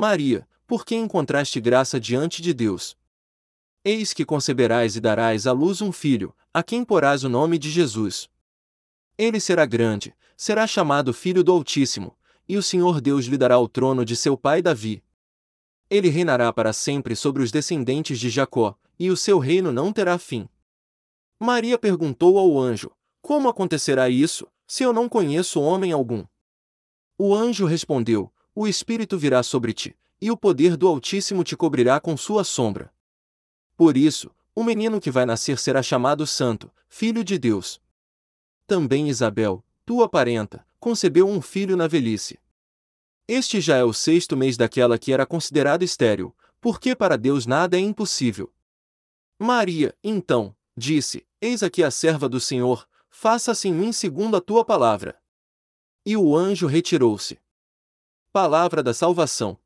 Maria, porque encontraste graça diante de Deus. Eis que conceberás e darás à luz um filho, a quem porás o nome de Jesus. Ele será grande, será chamado Filho do Altíssimo, e o Senhor Deus lhe dará o trono de seu pai Davi. Ele reinará para sempre sobre os descendentes de Jacó, e o seu reino não terá fim. Maria perguntou ao anjo: Como acontecerá isso, se eu não conheço homem algum? O anjo respondeu: O Espírito virá sobre ti, e o poder do Altíssimo te cobrirá com sua sombra. Por isso, o menino que vai nascer será chamado Santo, Filho de Deus. Também Isabel, tua parenta, concebeu um filho na velhice. Este já é o sexto mês daquela que era considerada estéril, porque para Deus nada é impossível. Maria, então, disse: Eis aqui a serva do Senhor, faça-se em mim segundo a tua palavra. E o anjo retirou-se. Palavra da salvação.